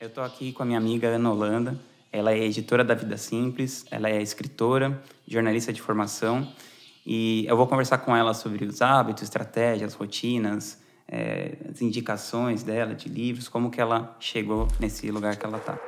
Eu estou aqui com a minha amiga Ana Holanda. Ela é editora da Vida Simples, ela é escritora, jornalista de formação. E eu vou conversar com ela sobre os hábitos, estratégias, rotinas, é, as indicações dela de livros, como que ela chegou nesse lugar que ela está.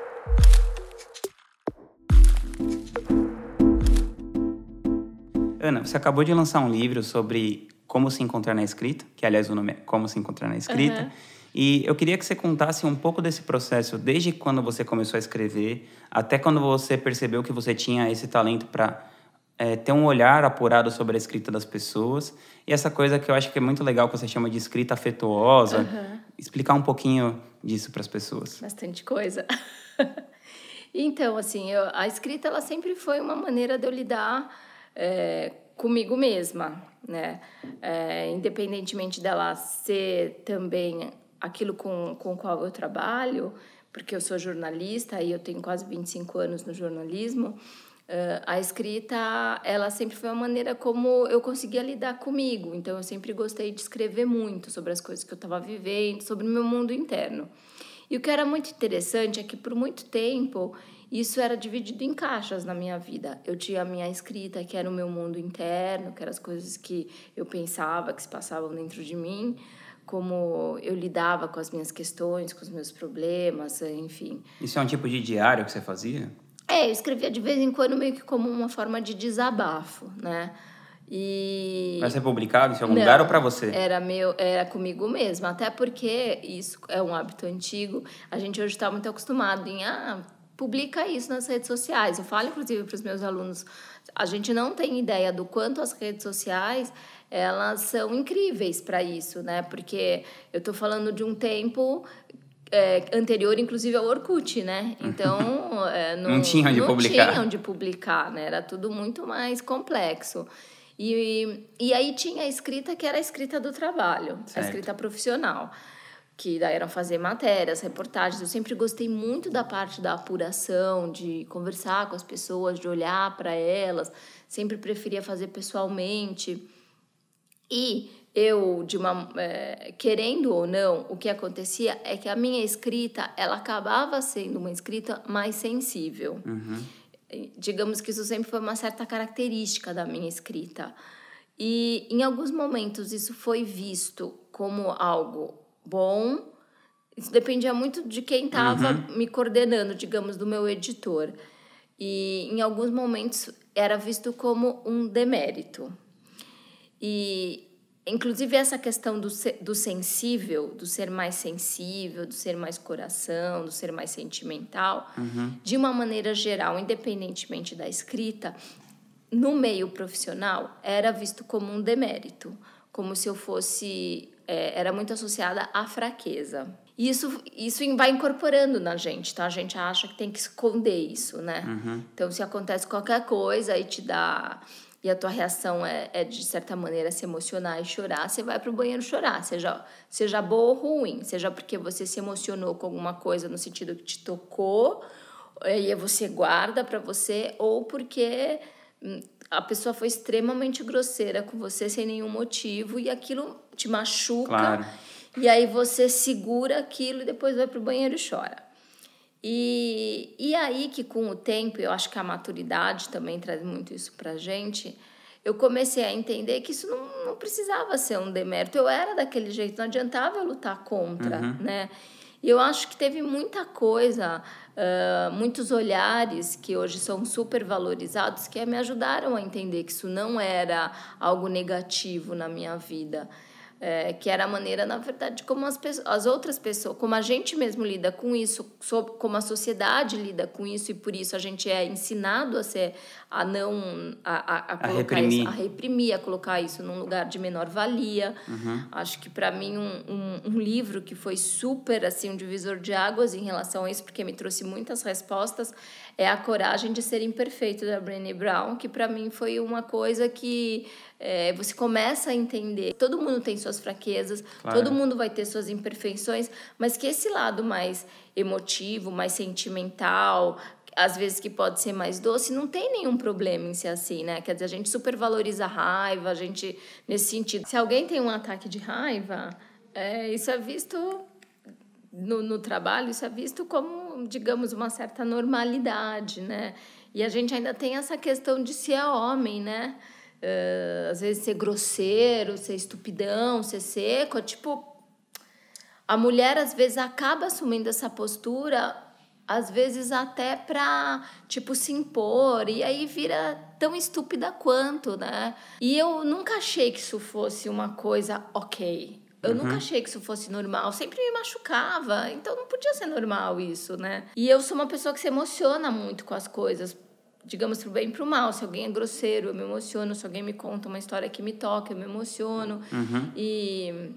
Ana, você acabou de lançar um livro sobre como se encontrar na escrita, que aliás o nome é Como se encontrar na escrita. Uhum. E eu queria que você contasse um pouco desse processo, desde quando você começou a escrever, até quando você percebeu que você tinha esse talento para é, ter um olhar apurado sobre a escrita das pessoas. E essa coisa que eu acho que é muito legal, que você chama de escrita afetuosa. Uhum. Explicar um pouquinho disso para as pessoas. Bastante coisa. então, assim, eu, a escrita ela sempre foi uma maneira de eu lidar é, comigo mesma, né? É, independentemente dela ser também aquilo com, com o qual eu trabalho, porque eu sou jornalista e eu tenho quase 25 anos no jornalismo, uh, a escrita, ela sempre foi uma maneira como eu conseguia lidar comigo. Então, eu sempre gostei de escrever muito sobre as coisas que eu estava vivendo, sobre o meu mundo interno. E o que era muito interessante é que, por muito tempo, isso era dividido em caixas na minha vida. Eu tinha a minha escrita, que era o meu mundo interno, que eram as coisas que eu pensava, que se passavam dentro de mim, como eu lidava com as minhas questões, com os meus problemas, enfim. Isso é um tipo de diário que você fazia? É, eu escrevia de vez em quando meio que como uma forma de desabafo, né? E Vai ser publicado em algum Não, lugar ou para você? Era meu, era comigo mesmo, até porque isso é um hábito antigo. A gente hoje está muito acostumado em ah, publica isso nas redes sociais. Eu falo, inclusive, para os meus alunos, a gente não tem ideia do quanto as redes sociais elas são incríveis para isso, né? Porque eu estou falando de um tempo é, anterior, inclusive, ao Orkut, né? Então, é, não, não tinha onde não publicar. Não onde publicar, né? Era tudo muito mais complexo. E, e aí tinha a escrita que era a escrita do trabalho, certo. a escrita profissional que daí eram fazer matérias, reportagens. Eu sempre gostei muito da parte da apuração, de conversar com as pessoas, de olhar para elas. Sempre preferia fazer pessoalmente. E eu, de uma, é, querendo ou não, o que acontecia é que a minha escrita ela acabava sendo uma escrita mais sensível. Uhum. Digamos que isso sempre foi uma certa característica da minha escrita. E em alguns momentos isso foi visto como algo bom. Isso dependia muito de quem estava uhum. me coordenando, digamos, do meu editor. E em alguns momentos era visto como um demérito. E inclusive essa questão do, ser, do sensível, do ser mais sensível, do ser mais coração, do ser mais sentimental, uhum. de uma maneira geral, independentemente da escrita, no meio profissional era visto como um demérito, como se eu fosse é, era muito associada à fraqueza. E isso, isso vai incorporando na gente, tá? A gente acha que tem que esconder isso, né? Uhum. Então, se acontece qualquer coisa e te dá. E a tua reação é, é, de certa maneira, se emocionar e chorar, você vai pro banheiro chorar, seja, seja boa ou ruim, seja porque você se emocionou com alguma coisa no sentido que te tocou, e você guarda para você, ou porque hum, a pessoa foi extremamente grosseira com você sem nenhum motivo e aquilo te machuca. Claro. E aí você segura aquilo e depois vai pro banheiro e chora. E, e aí que com o tempo, eu acho que a maturidade também traz muito isso pra gente, eu comecei a entender que isso não, não precisava ser um demérito. Eu era daquele jeito, não adiantava eu lutar contra, uhum. né? E eu acho que teve muita coisa, uh, muitos olhares que hoje são super valorizados que me ajudaram a entender que isso não era algo negativo na minha vida. É, que era a maneira, na verdade, como as, pessoas, as outras pessoas, como a gente mesmo lida com isso, como a sociedade lida com isso, e por isso a gente é ensinado a ser, a não, a, a, a, a reprimir. Isso, a reprimir, a colocar isso num lugar de menor valia. Uhum. Acho que para mim um, um, um, livro que foi super assim um divisor de águas em relação a isso, porque me trouxe muitas respostas, é A Coragem de Ser Imperfeito da Brené Brown, que para mim foi uma coisa que é, você começa a entender. Todo mundo tem suas fraquezas, claro. todo mundo vai ter suas imperfeições, mas que esse lado mais emotivo, mais sentimental, às vezes que pode ser mais doce, não tem nenhum problema em ser assim, né? Quer dizer, a gente supervaloriza a raiva, a gente, nesse sentido. Se alguém tem um ataque de raiva, é, isso é visto no, no trabalho, isso é visto como, digamos, uma certa normalidade, né? E a gente ainda tem essa questão de ser homem, né? Uh, às vezes ser grosseiro, ser estupidão, ser seco, tipo a mulher às vezes acaba assumindo essa postura às vezes até para tipo se impor e aí vira tão estúpida quanto, né? E eu nunca achei que isso fosse uma coisa ok. Eu uhum. nunca achei que isso fosse normal, sempre me machucava, então não podia ser normal isso, né? E eu sou uma pessoa que se emociona muito com as coisas, digamos pro bem e pro mal. Se alguém é grosseiro, eu me emociono. Se alguém me conta uma história que me toca, eu me emociono. Uhum. E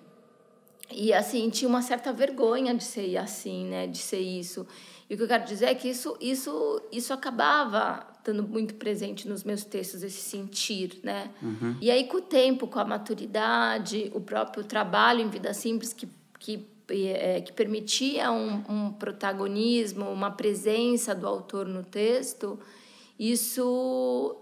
e assim tinha uma certa vergonha de ser assim, né? De ser isso. E o que eu quero dizer é que isso, isso, isso acabava estando muito presente nos meus textos, esse sentir, né? Uhum. E aí, com o tempo, com a maturidade, o próprio trabalho em Vida Simples, que, que, é, que permitia um, um protagonismo, uma presença do autor no texto, isso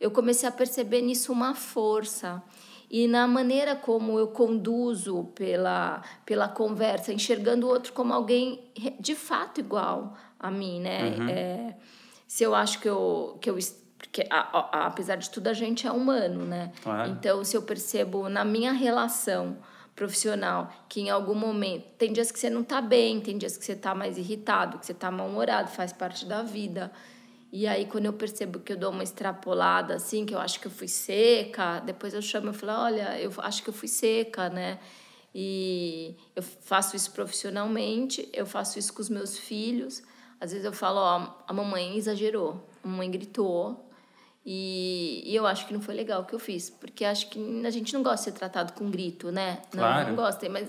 eu comecei a perceber nisso uma força e na maneira como eu conduzo pela, pela conversa, enxergando o outro como alguém de fato igual a mim, né? Uhum. É, se eu acho que eu, que eu porque a, a, apesar de tudo a gente é humano, né? Claro. Então se eu percebo na minha relação profissional que em algum momento tem dias que você não tá bem, tem dias que você tá mais irritado, que você tá mal-humorado, faz parte da vida. E aí, quando eu percebo que eu dou uma extrapolada, assim, que eu acho que eu fui seca, depois eu chamo e falo, olha, eu acho que eu fui seca, né? E eu faço isso profissionalmente, eu faço isso com os meus filhos. Às vezes eu falo, ó, a mamãe exagerou, a mamãe gritou, e, e, eu acho que não foi legal o que eu fiz, porque acho que a gente não gosta de ser tratado com grito, né? Claro. Não, não gosta, mas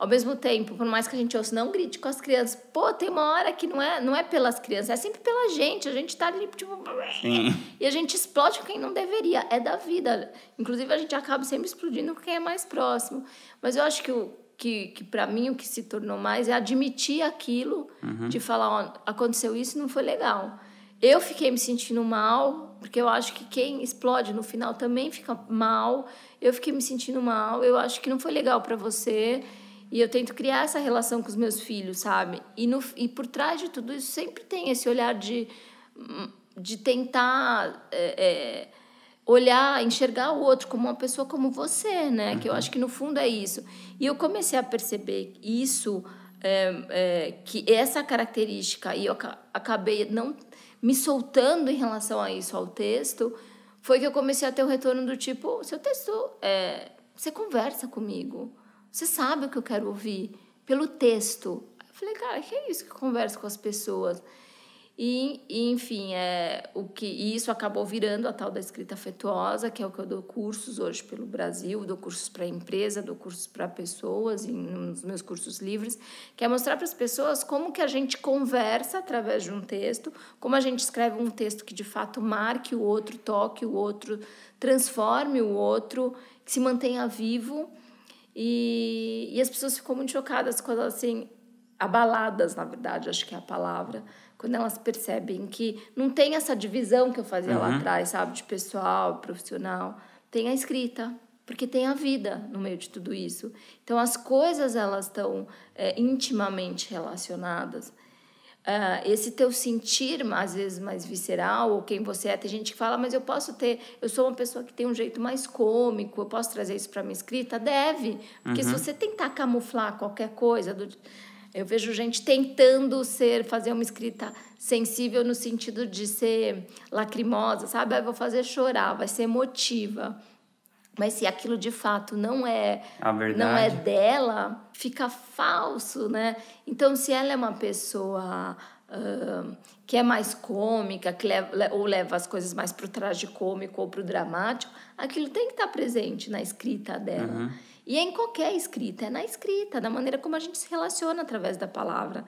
ao mesmo tempo, por mais que a gente ouça, não grite com as crianças. Pô, tem uma hora que não é, não é pelas crianças, é sempre pela gente. A gente tá ali, tipo. Sim. E a gente explode com quem não deveria. É da vida. Inclusive, a gente acaba sempre explodindo com quem é mais próximo. Mas eu acho que o, que, que para mim o que se tornou mais é admitir aquilo, uhum. de falar, ó, aconteceu isso, não foi legal. Eu fiquei me sentindo mal, porque eu acho que quem explode no final também fica mal. Eu fiquei me sentindo mal, eu acho que não foi legal para você. E eu tento criar essa relação com os meus filhos, sabe? E, no, e por trás de tudo isso sempre tem esse olhar de, de tentar é, é, olhar, enxergar o outro como uma pessoa como você, né? Uhum. Que eu acho que no fundo é isso. E eu comecei a perceber isso, é, é, que essa característica, e eu acabei não me soltando em relação a isso, ao texto, foi que eu comecei a ter o um retorno do tipo: seu texto, é, você conversa comigo você sabe o que eu quero ouvir pelo texto. Eu falei, cara, que é isso que eu converso com as pessoas? E, e, enfim, é, o que isso acabou virando a tal da escrita afetuosa, que é o que eu dou cursos hoje pelo Brasil, dou cursos para empresa, dou cursos para pessoas, em, nos meus cursos livres, que é mostrar para as pessoas como que a gente conversa através de um texto, como a gente escreve um texto que de fato marque o outro, toque o outro, transforme o outro, que se mantenha vivo. E, e as pessoas ficam muito chocadas quando assim, abaladas, na verdade, acho que é a palavra, quando elas percebem que não tem essa divisão que eu fazia uhum. lá atrás, sabe, de pessoal, profissional, tem a escrita, porque tem a vida no meio de tudo isso. Então as coisas elas estão é, intimamente relacionadas uh, esse teu sentir, às vezes, mais visceral, ou quem você é. Tem gente que fala, mas eu posso ter, eu sou uma pessoa que tem um jeito mais cômico, eu posso trazer isso para minha escrita? Deve, porque uhum. se você tentar camuflar qualquer coisa, do, eu vejo gente tentando ser, fazer uma escrita sensível no sentido de ser lacrimosa, sabe? Ah, eu vou fazer chorar, vai ser emotiva. Mas se aquilo de fato não é não é dela, fica falso, né? Então, se ela é uma pessoa uh, que é mais cômica, que leva, ou leva as coisas mais para o tragicômico ou para o dramático, aquilo tem que estar presente na escrita dela. Uhum. E é em qualquer escrita, é na escrita, da maneira como a gente se relaciona através da palavra.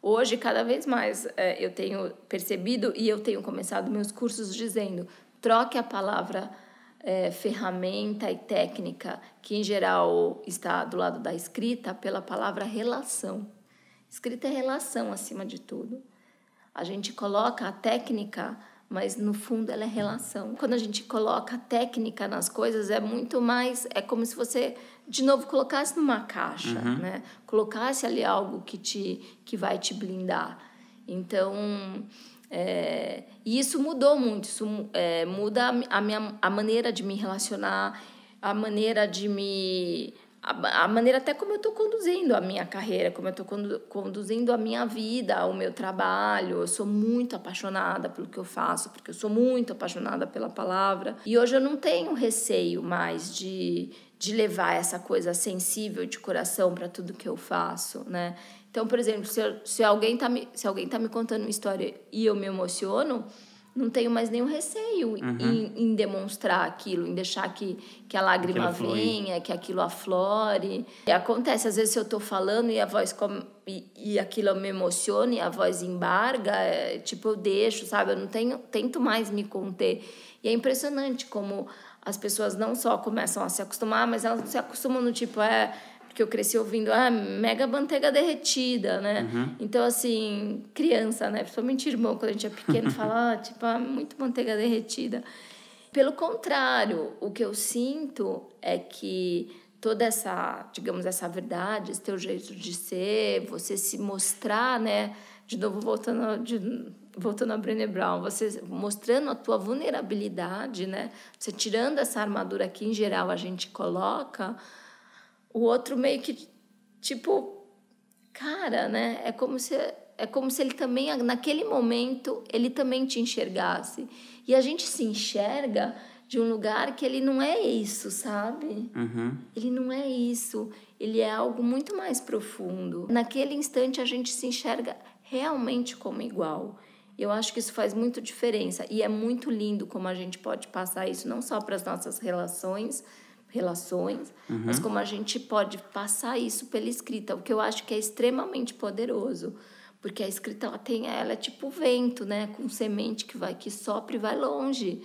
Hoje, cada vez mais, é, eu tenho percebido e eu tenho começado meus cursos dizendo: troque a palavra é, ferramenta e técnica, que em geral está do lado da escrita, pela palavra relação. Escrita é relação acima de tudo. A gente coloca a técnica mas no fundo ela é relação. Quando a gente coloca técnica nas coisas, é muito mais. É como se você, de novo, colocasse numa caixa, uhum. né? Colocasse ali algo que, te, que vai te blindar. Então. É, e isso mudou muito, isso é, muda a, minha, a maneira de me relacionar, a maneira de me a, a maneira até como eu estou conduzindo a minha carreira, como eu estou condu, conduzindo a minha vida, o meu trabalho. Eu sou muito apaixonada pelo que eu faço, porque eu sou muito apaixonada pela palavra. E hoje eu não tenho receio mais de, de levar essa coisa sensível de coração para tudo que eu faço, né? Então, por exemplo, se, se alguém está me, se alguém tá me contando uma história e eu me emociono, não tenho mais nenhum receio uhum. em, em, demonstrar aquilo, em deixar que, que a lágrima venha, que aquilo aflore. E acontece, às vezes, se eu estou falando e a voz come, e, e aquilo me emociona e a voz embarga, é, tipo, eu deixo, sabe? Eu não tenho, tento mais me conter. E é impressionante como as pessoas não só começam a se acostumar, mas elas se acostumam no tipo, é porque eu cresci ouvindo ah, mega manteiga derretida, né? Uhum. Então, assim, criança, né? Principalmente irmão, quando a gente é pequeno, fala, ah, tipo, ah, muito manteiga derretida. Pelo contrário, o que eu sinto é que toda essa, digamos, essa verdade, esse teu jeito de ser, você se mostrar, né? De novo, voltando, de, voltando a Brené Brown, você mostrando a tua vulnerabilidade, né? Você tirando essa armadura que, em geral, a gente coloca o outro meio que tipo, cara, né? É como se é como se ele também naquele momento ele também te enxergasse. E a gente se enxerga de um lugar que ele não é isso, sabe? Uhum. Ele não é isso. Ele é algo muito mais profundo. Naquele instante a gente se enxerga realmente como igual. Eu acho que isso faz muito diferença e é muito lindo como a gente pode passar isso não só para as nossas relações, relações, uhum. mas como a gente pode passar isso pela escrita, o que eu acho que é extremamente poderoso, porque a escrita ela tem, ela é tipo vento, né, com semente que vai que sopra e vai longe.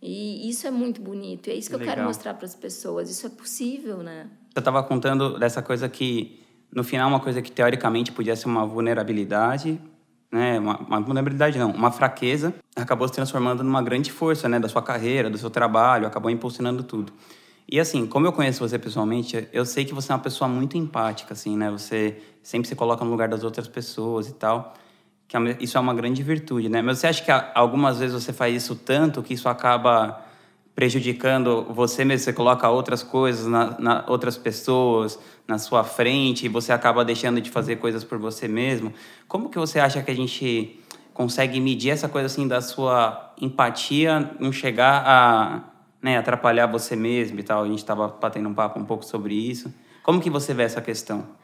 E isso é muito bonito, e é isso que Legal. eu quero mostrar para as pessoas, isso é possível, né? Eu estava contando dessa coisa que no final uma coisa que teoricamente podia ser uma vulnerabilidade, né, uma, uma, vulnerabilidade não, uma fraqueza, acabou se transformando numa grande força, né, da sua carreira, do seu trabalho, acabou impulsionando tudo. E assim, como eu conheço você pessoalmente, eu sei que você é uma pessoa muito empática, assim, né? Você sempre se coloca no lugar das outras pessoas e tal. Que é isso é uma grande virtude, né? Mas você acha que algumas vezes você faz isso tanto que isso acaba prejudicando você mesmo? Você coloca outras coisas, na, na outras pessoas na sua frente e você acaba deixando de fazer coisas por você mesmo. Como que você acha que a gente consegue medir essa coisa assim da sua empatia, não chegar a né, atrapalhar você mesmo e tal. A gente estava batendo um papo um pouco sobre isso. Como que você vê essa questão?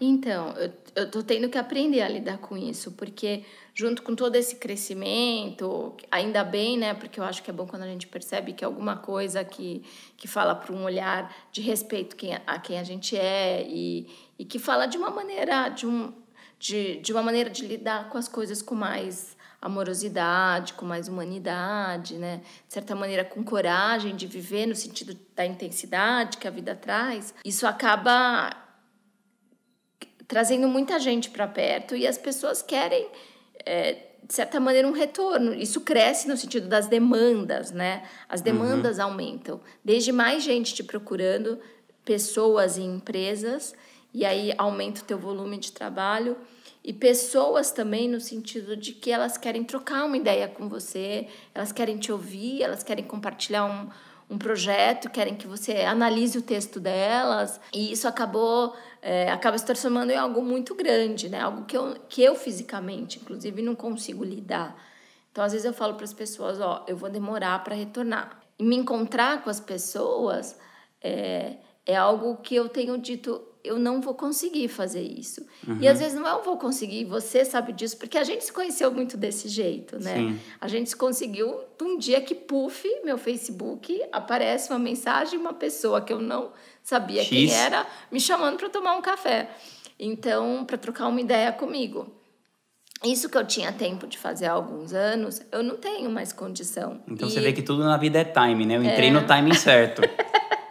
Então, eu, eu tô tendo que aprender a lidar com isso, porque junto com todo esse crescimento, ainda bem, né? Porque eu acho que é bom quando a gente percebe que alguma coisa que, que fala para um olhar de respeito quem, a quem a gente é e, e que fala de uma maneira de, um, de, de uma maneira de lidar com as coisas com mais amorosidade, com mais humanidade, né? De certa maneira, com coragem de viver no sentido da intensidade que a vida traz, isso acaba trazendo muita gente para perto e as pessoas querem, é, de certa maneira, um retorno. Isso cresce no sentido das demandas, né? As demandas uhum. aumentam. Desde mais gente te procurando, pessoas e empresas, e aí aumenta o teu volume de trabalho e pessoas também no sentido de que elas querem trocar uma ideia com você, elas querem te ouvir, elas querem compartilhar um, um projeto, querem que você analise o texto delas, e isso acabou é, acaba se transformando em algo muito grande, né? Algo que eu, que eu fisicamente, inclusive, não consigo lidar. Então, às vezes eu falo para as pessoas, ó, eu vou demorar para retornar. E me encontrar com as pessoas é, é algo que eu tenho dito eu não vou conseguir fazer isso. Uhum. E às vezes não é eu vou conseguir, você sabe disso, porque a gente se conheceu muito desse jeito, né? Sim. A gente se conseguiu um dia que, puf, meu Facebook, aparece uma mensagem, uma pessoa que eu não sabia X. quem era, me chamando para tomar um café. Então, para trocar uma ideia comigo. Isso que eu tinha tempo de fazer há alguns anos, eu não tenho mais condição. Então e... você vê que tudo na vida é time, né? Eu entrei é... no timing certo.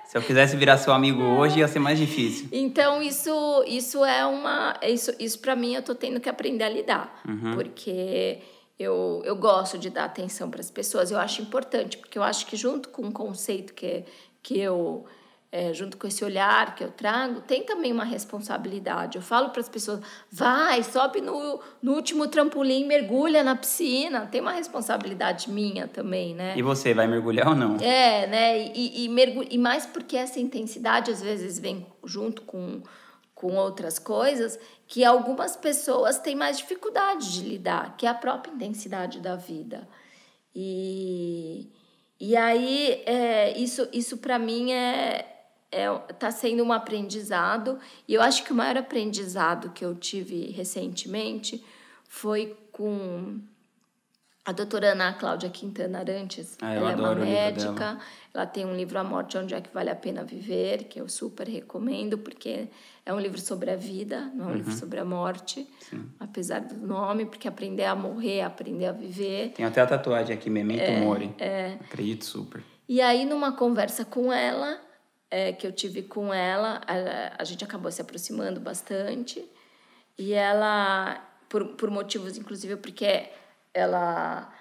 Se eu quisesse virar seu amigo hoje, ia ser mais difícil. Então, isso, isso é uma. Isso, isso para mim, eu tô tendo que aprender a lidar. Uhum. Porque eu, eu gosto de dar atenção para as pessoas, eu acho importante, porque eu acho que junto com o conceito que, que eu, é, junto com esse olhar que eu trago, tem também uma responsabilidade. Eu falo para as pessoas, vai, sobe no, no último trampolim, mergulha na piscina, tem uma responsabilidade minha também, né? E você, vai mergulhar ou não? É, né? E, e, mergulha, e mais porque essa intensidade às vezes vem junto com com outras coisas que algumas pessoas têm mais dificuldade de lidar, que é a própria intensidade da vida. E, e aí, é, isso, isso para mim é está é, sendo um aprendizado. E eu acho que o maior aprendizado que eu tive recentemente foi com a doutora Ana Cláudia Quintana Arantes. Ah, ela é uma médica, ela tem um livro A Morte Onde é que Vale a Pena Viver, que eu super recomendo, porque é um livro sobre a vida, não é um uhum. livro sobre a morte, Sim. apesar do nome, porque aprender a morrer aprender a viver. Tem até a tatuagem aqui, Memento é, Mori. É. Acredito super. E aí, numa conversa com ela, é, que eu tive com ela, a, a gente acabou se aproximando bastante, e ela, por, por motivos, inclusive, porque ela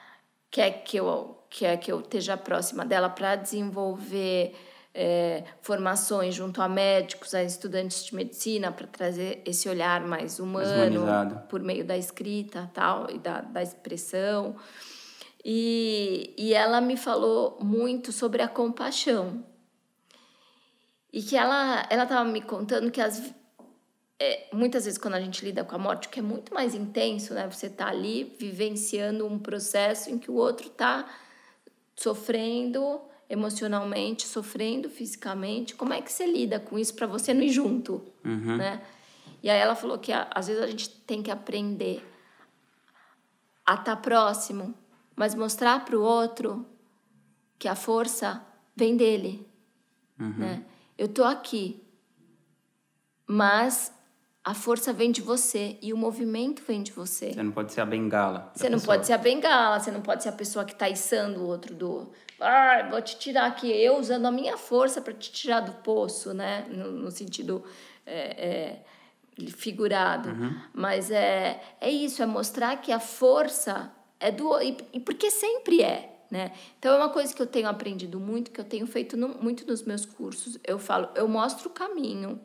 quer que eu quer que eu esteja próxima dela para desenvolver é, formações junto a médicos, a estudantes de medicina, para trazer esse olhar mais humano mais por meio da escrita tal e da, da expressão. E, e ela me falou muito sobre a compaixão. E que ela estava me contando que as, é, muitas vezes quando a gente lida com a morte, que é muito mais intenso, né? Você está ali vivenciando um processo em que o outro está sofrendo emocionalmente, sofrendo fisicamente. Como é que você lida com isso para você não ir junto, uhum. né? E aí ela falou que às vezes a gente tem que aprender a estar tá próximo, mas mostrar para o outro que a força vem dele, uhum. né? Eu tô aqui, mas a força vem de você e o movimento vem de você. Você não pode ser a bengala. Você não pessoa. pode ser a bengala, você não pode ser a pessoa que está içando o outro do. Ah, vou te tirar aqui, eu usando a minha força para te tirar do poço, né? No, no sentido é, é, figurado. Uhum. Mas é, é isso, é mostrar que a força é do. E, e porque sempre é. Né? Então é uma coisa que eu tenho aprendido muito, que eu tenho feito no, muito nos meus cursos. Eu falo, eu mostro o caminho,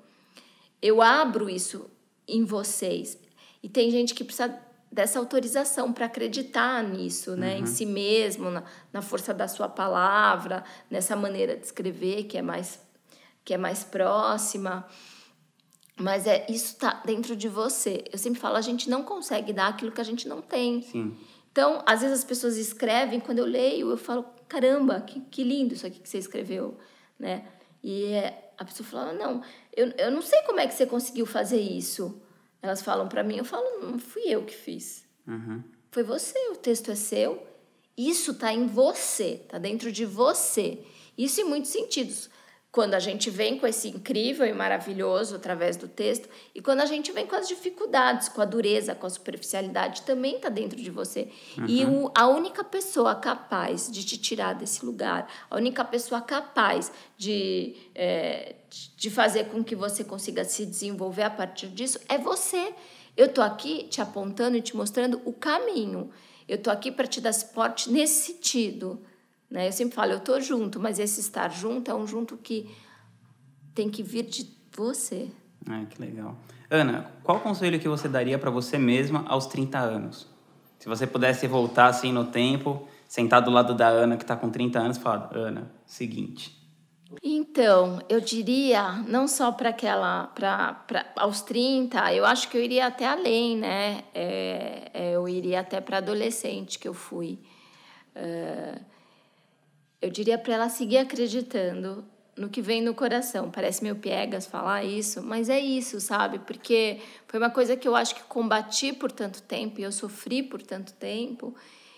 eu abro isso em vocês. E tem gente que precisa dessa autorização para acreditar nisso, né? Em uhum. si mesmo, na, na força da sua palavra, nessa maneira de escrever que é mais que é mais próxima. Mas é isso está dentro de você. Eu sempre falo, a gente não consegue dar aquilo que a gente não tem. Sim. Então, às vezes as pessoas escrevem, quando eu leio, eu falo, caramba, que, que lindo isso aqui que você escreveu, né? E é, a pessoa fala, não, eu, eu não sei como é que você conseguiu fazer isso. Elas falam para mim, eu falo, não fui eu que fiz. Uhum. Foi você, o texto é seu. Isso está em você, está dentro de você. Isso em muitos sentidos. Quando a gente vem com esse incrível e maravilhoso através do texto, e quando a gente vem com as dificuldades, com a dureza, com a superficialidade, também está dentro de você. Uhum. E o, a única pessoa capaz de te tirar desse lugar, a única pessoa capaz de, é, de fazer com que você consiga se desenvolver a partir disso é você. Eu estou aqui te apontando e te mostrando o caminho. Eu estou aqui para te dar suporte nesse sentido. Né? Eu sempre falo, eu estou junto, mas esse estar junto é um junto que tem que vir de você. Ah, que legal. Ana, qual conselho que você daria para você mesma aos 30 anos? Se você pudesse voltar assim no tempo, sentar do lado da Ana que está com 30 anos, falar, Ana, seguinte. Então, eu diria, não só para aquela, para aos 30, eu acho que eu iria até além, né? É, é, eu iria até para adolescente que eu fui. É, eu diria para ela seguir acreditando no que vem no coração. Parece meio piegas falar isso, mas é isso, sabe? Porque foi uma coisa que eu acho que combati por tanto tempo e eu sofri por tanto tempo.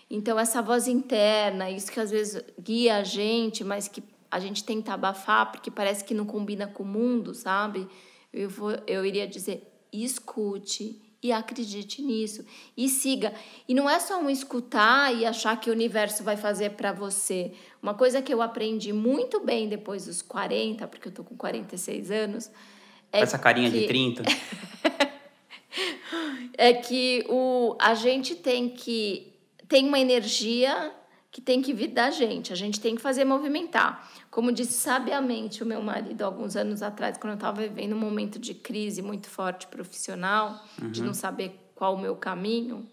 Então, essa voz interna, isso que às vezes guia a gente, mas que a gente tenta abafar porque parece que não combina com o mundo, sabe? Eu, vou, eu iria dizer: escute, e acredite nisso e siga. E não é só um escutar e achar que o universo vai fazer para você. Uma coisa que eu aprendi muito bem depois dos 40, porque eu tô com 46 anos, é essa carinha que... de 30. é que o a gente tem que tem uma energia que tem que vir da gente, a gente tem que fazer movimentar. Como disse sabiamente o meu marido alguns anos atrás, quando eu estava vivendo um momento de crise muito forte profissional, uhum. de não saber qual o meu caminho,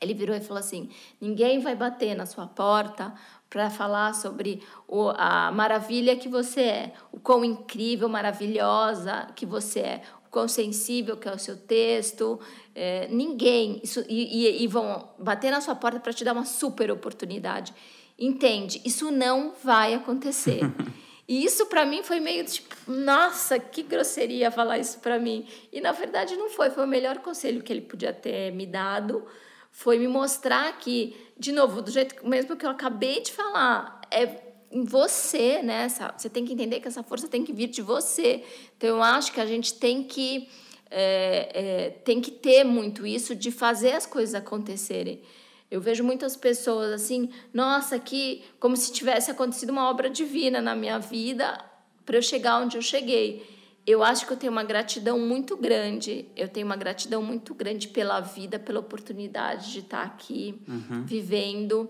ele virou e falou assim: ninguém vai bater na sua porta para falar sobre o, a maravilha que você é, o quão incrível, maravilhosa que você é, quão sensível que é o seu texto. É, ninguém. Isso, e, e, e vão bater na sua porta para te dar uma super oportunidade. Entende? Isso não vai acontecer. E isso para mim foi meio tipo, nossa, que grosseria falar isso para mim. E na verdade não foi, foi o melhor conselho que ele podia ter me dado, foi me mostrar que, de novo, do jeito mesmo que eu acabei de falar, é em você, né? Você tem que entender que essa força tem que vir de você. Então, eu acho que a gente tem que, é, é, tem que ter muito isso de fazer as coisas acontecerem. Eu vejo muitas pessoas assim, nossa, que como se tivesse acontecido uma obra divina na minha vida para eu chegar onde eu cheguei. Eu acho que eu tenho uma gratidão muito grande. Eu tenho uma gratidão muito grande pela vida, pela oportunidade de estar aqui, uhum. vivendo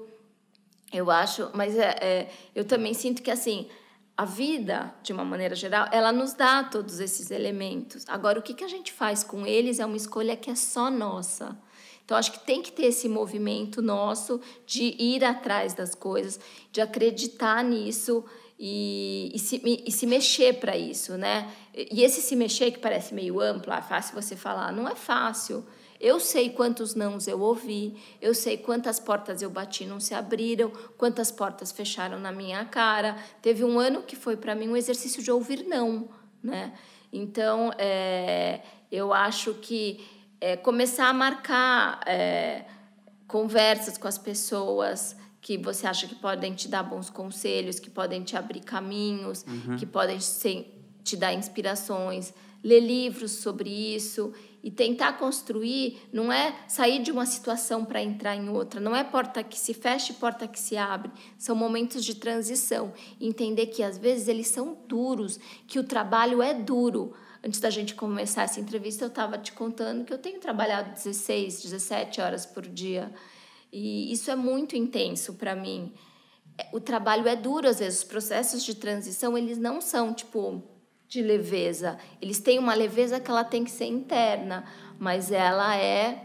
eu acho, mas é, é, eu também sinto que assim a vida, de uma maneira geral, ela nos dá todos esses elementos. Agora, o que, que a gente faz com eles é uma escolha que é só nossa. Então, acho que tem que ter esse movimento nosso de ir atrás das coisas, de acreditar nisso e, e, se, e se mexer para isso, né? E esse se mexer, que parece meio amplo, é fácil você falar, não é fácil. Eu sei quantos nãos eu ouvi, eu sei quantas portas eu bati não se abriram, quantas portas fecharam na minha cara. Teve um ano que foi para mim um exercício de ouvir não, né? Então, é, eu acho que é, começar a marcar é, conversas com as pessoas que você acha que podem te dar bons conselhos, que podem te abrir caminhos, uhum. que podem te dar inspirações, ler livros sobre isso e tentar construir não é sair de uma situação para entrar em outra, não é porta que se fecha e porta que se abre. São momentos de transição. Entender que às vezes eles são duros, que o trabalho é duro. Antes da gente começar essa entrevista, eu estava te contando que eu tenho trabalhado 16, 17 horas por dia. E isso é muito intenso para mim. É, o trabalho é duro, às vezes, os processos de transição, eles não são, tipo, de leveza. Eles têm uma leveza que ela tem que ser interna, mas ela é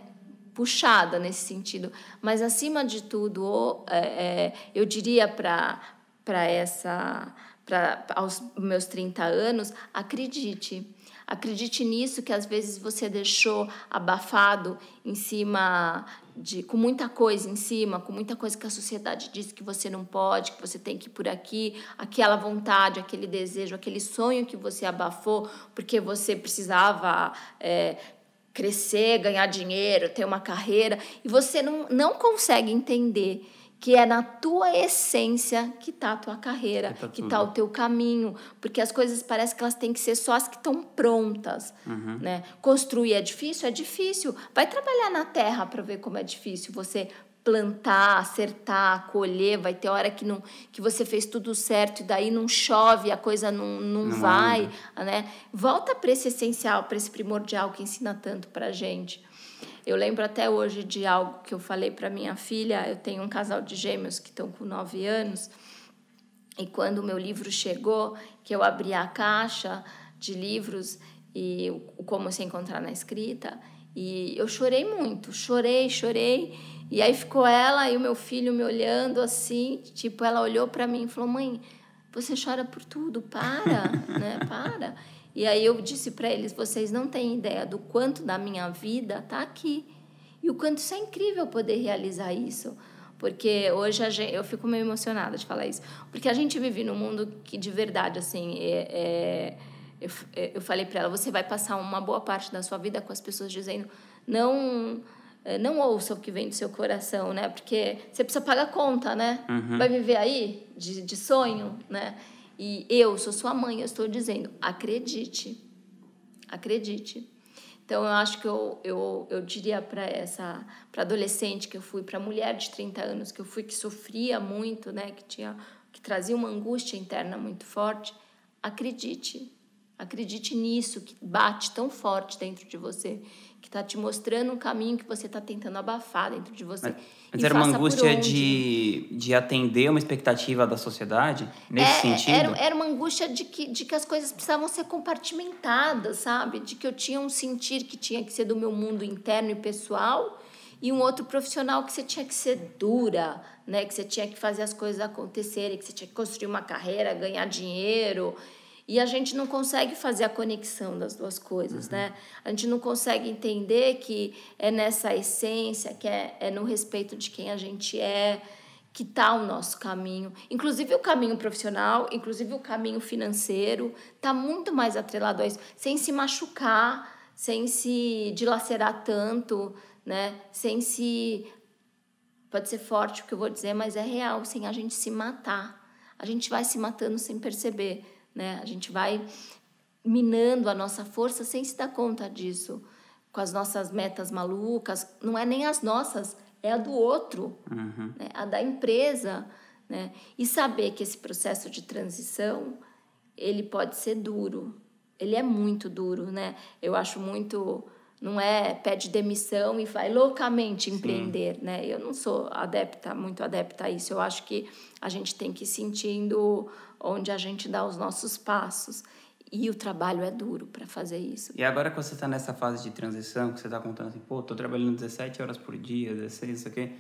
puxada nesse sentido. Mas acima de tudo, é, é, eu diria para para essa para aos meus 30 anos, acredite. Acredite nisso que às vezes você deixou abafado em cima de com muita coisa em cima, com muita coisa que a sociedade diz que você não pode, que você tem que ir por aqui, aquela vontade, aquele desejo, aquele sonho que você abafou porque você precisava é, crescer, ganhar dinheiro, ter uma carreira, e você não, não consegue entender que é na tua essência que está a tua carreira, que está tá o teu caminho, porque as coisas parecem que elas têm que ser só as que estão prontas, uhum. né? Construir é difícil, é difícil. Vai trabalhar na terra para ver como é difícil você plantar, acertar, colher, vai ter hora que não que você fez tudo certo e daí não chove, a coisa não, não, não vai, né? Volta para esse essencial, para esse primordial que ensina tanto para gente. Eu lembro até hoje de algo que eu falei para minha filha. Eu tenho um casal de gêmeos que estão com nove anos. E quando o meu livro chegou, que eu abri a caixa de livros e o como se encontrar na escrita, e eu chorei muito, chorei, chorei. E aí ficou ela e o meu filho me olhando assim, tipo, ela olhou para mim e falou: "Mãe, você chora por tudo, para, né? Para". E aí eu disse para eles: vocês não têm ideia do quanto da minha vida está aqui. E o quanto isso é incrível poder realizar isso. Porque hoje gente, eu fico meio emocionada de falar isso. Porque a gente vive num mundo que, de verdade, assim, é, é, eu, é, eu falei para ela: você vai passar uma boa parte da sua vida com as pessoas dizendo, não é, não ouça o que vem do seu coração, né? Porque você precisa pagar conta, né? Uhum. Vai viver aí de, de sonho, né? E eu sou sua mãe, eu estou dizendo, acredite. Acredite. Então, eu acho que eu, eu, eu diria para essa para adolescente que eu fui, para mulher de 30 anos que eu fui, que sofria muito, né, que, tinha, que trazia uma angústia interna muito forte, acredite. Acredite nisso que bate tão forte dentro de você, que está te mostrando um caminho que você está tentando abafar dentro de você. Mas, mas era uma angústia de, de atender uma expectativa da sociedade, nesse é, sentido? Era, era uma angústia de que, de que as coisas precisavam ser compartimentadas, sabe? De que eu tinha um sentir que tinha que ser do meu mundo interno e pessoal e um outro profissional que você tinha que ser dura, né? Que você tinha que fazer as coisas acontecerem, que você tinha que construir uma carreira, ganhar dinheiro. E a gente não consegue fazer a conexão das duas coisas, uhum. né? A gente não consegue entender que é nessa essência, que é, é no respeito de quem a gente é, que está o nosso caminho. Inclusive o caminho profissional, inclusive o caminho financeiro, está muito mais atrelado a isso, sem se machucar, sem se dilacerar tanto, né? Sem se pode ser forte o que eu vou dizer, mas é real, sem a gente se matar. A gente vai se matando sem perceber, né? A gente vai minando a nossa força sem se dar conta disso, com as nossas metas malucas, não é nem as nossas, é a do outro, uhum. né? a da empresa, né? E saber que esse processo de transição ele pode ser duro, ele é muito duro, né? Eu acho muito não é pede demissão e vai loucamente empreender, Sim. né? Eu não sou adepta, muito adepta a isso. Eu acho que a gente tem que ir sentindo onde a gente dá os nossos passos. E o trabalho é duro para fazer isso. E agora que você está nessa fase de transição, que você está contando assim, pô, tô trabalhando 17 horas por dia, 16, isso aqui.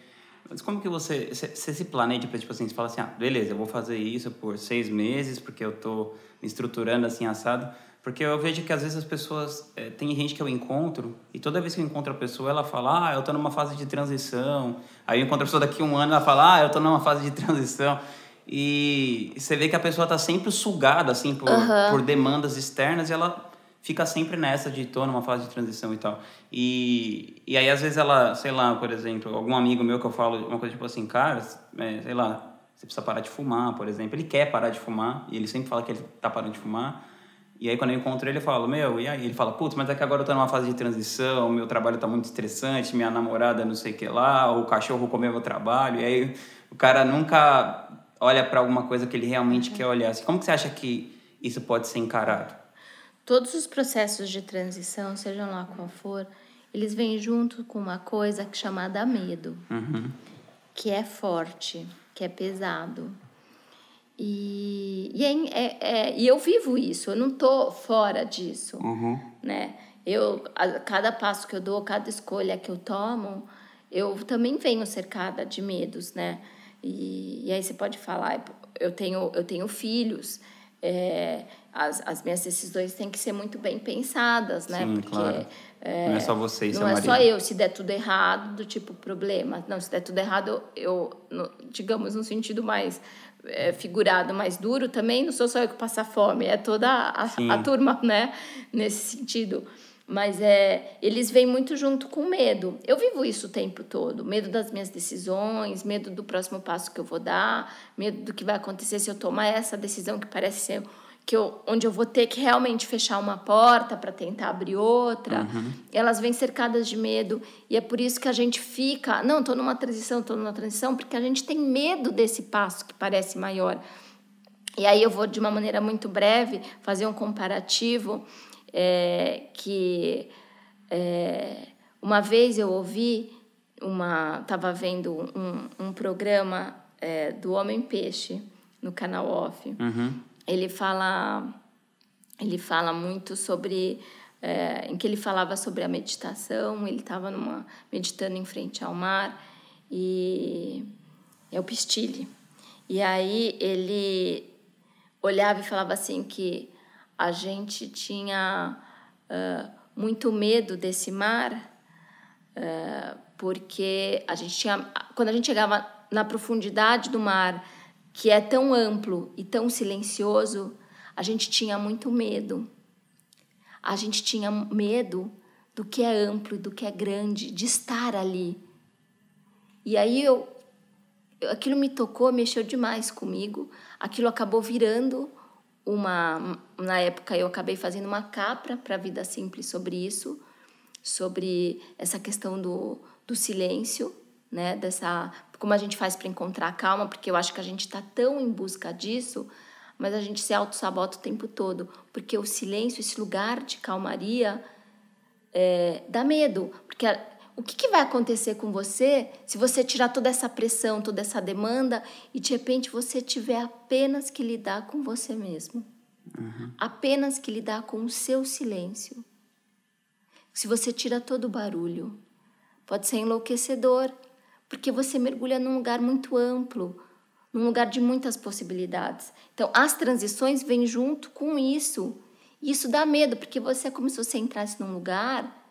Mas como que você, você se planeja para, tipo assim, você fala assim, ah, beleza, eu vou fazer isso por seis meses, porque eu tô me estruturando assim, assado. Porque eu vejo que às vezes as pessoas. É, tem gente que eu encontro, e toda vez que eu encontro a pessoa, ela fala, ah, eu tô numa fase de transição. Aí eu encontro a pessoa daqui a um ano, ela fala, ah, eu tô numa fase de transição. E você vê que a pessoa tá sempre sugada, assim, por, uhum. por demandas externas, e ela fica sempre nessa de tô numa fase de transição e tal. E, e aí, às vezes, ela, sei lá, por exemplo, algum amigo meu que eu falo uma coisa tipo assim, cara, é, sei lá, você precisa parar de fumar, por exemplo. Ele quer parar de fumar, e ele sempre fala que ele tá parando de fumar. E aí, quando eu encontro ele, eu falo, meu, e aí? Ele fala, putz, mas é que agora eu tô numa fase de transição, meu trabalho tá muito estressante, minha namorada não sei o que lá, o cachorro comeu meu trabalho. E aí, o cara nunca olha para alguma coisa que ele realmente quer olhar. Assim, como que você acha que isso pode ser encarado? Todos os processos de transição, sejam lá qual for, eles vêm junto com uma coisa chamada medo, uhum. que é forte, que é pesado. E, e, é, é, é, e eu vivo isso, eu não estou fora disso, uhum. né? Eu, a, cada passo que eu dou, cada escolha que eu tomo, eu também venho cercada de medos, né? E, e aí você pode falar, eu tenho, eu tenho filhos, é, as, as minhas decisões têm que ser muito bem pensadas, né? Sim, Porque claro. é, não é só você e Não é só eu, se der tudo errado, do tipo problema. Não, se der tudo errado, eu, eu digamos, no sentido mais é, figurado mais duro também, não sou só eu que passa fome, é toda a, a, turma, né? Nesse sentido. Mas é, eles vêm muito junto com medo. Eu vivo isso o tempo todo. Medo das minhas decisões, medo do próximo passo que eu vou dar, medo do que vai acontecer se eu tomar essa decisão que parece ser que eu, onde eu vou ter que realmente fechar uma porta para tentar abrir outra. Uhum. Elas vêm cercadas de medo e é por isso que a gente fica, não, estou numa transição, estou numa transição, porque a gente tem medo desse passo que parece maior. E aí eu vou de uma maneira muito breve fazer um comparativo é, que é, uma vez eu ouvi uma, estava vendo um, um programa é, do Homem Peixe no canal Off. Uhum ele fala ele fala muito sobre é, em que ele falava sobre a meditação ele estava meditando em frente ao mar e é o Pistile e aí ele olhava e falava assim que a gente tinha uh, muito medo desse mar uh, porque a gente tinha quando a gente chegava na profundidade do mar que é tão amplo e tão silencioso, a gente tinha muito medo. A gente tinha medo do que é amplo, do que é grande, de estar ali. E aí eu, aquilo me tocou, mexeu demais comigo. Aquilo acabou virando uma, na época eu acabei fazendo uma capra para a vida simples sobre isso, sobre essa questão do, do silêncio, né, dessa como a gente faz para encontrar a calma, porque eu acho que a gente está tão em busca disso, mas a gente se auto-sabota o tempo todo, porque o silêncio, esse lugar de calmaria, é, dá medo, porque a, o que, que, vai acontecer com você se você tirar toda essa pressão, toda essa demanda e de repente você tiver apenas que lidar com você mesmo? Uhum. Apenas que lidar com o seu silêncio. Se você tira todo o barulho, pode ser enlouquecedor, porque você mergulha num lugar muito amplo, num lugar de muitas possibilidades. Então, as transições vêm junto com isso. E isso dá medo, porque você é como se você entrasse num lugar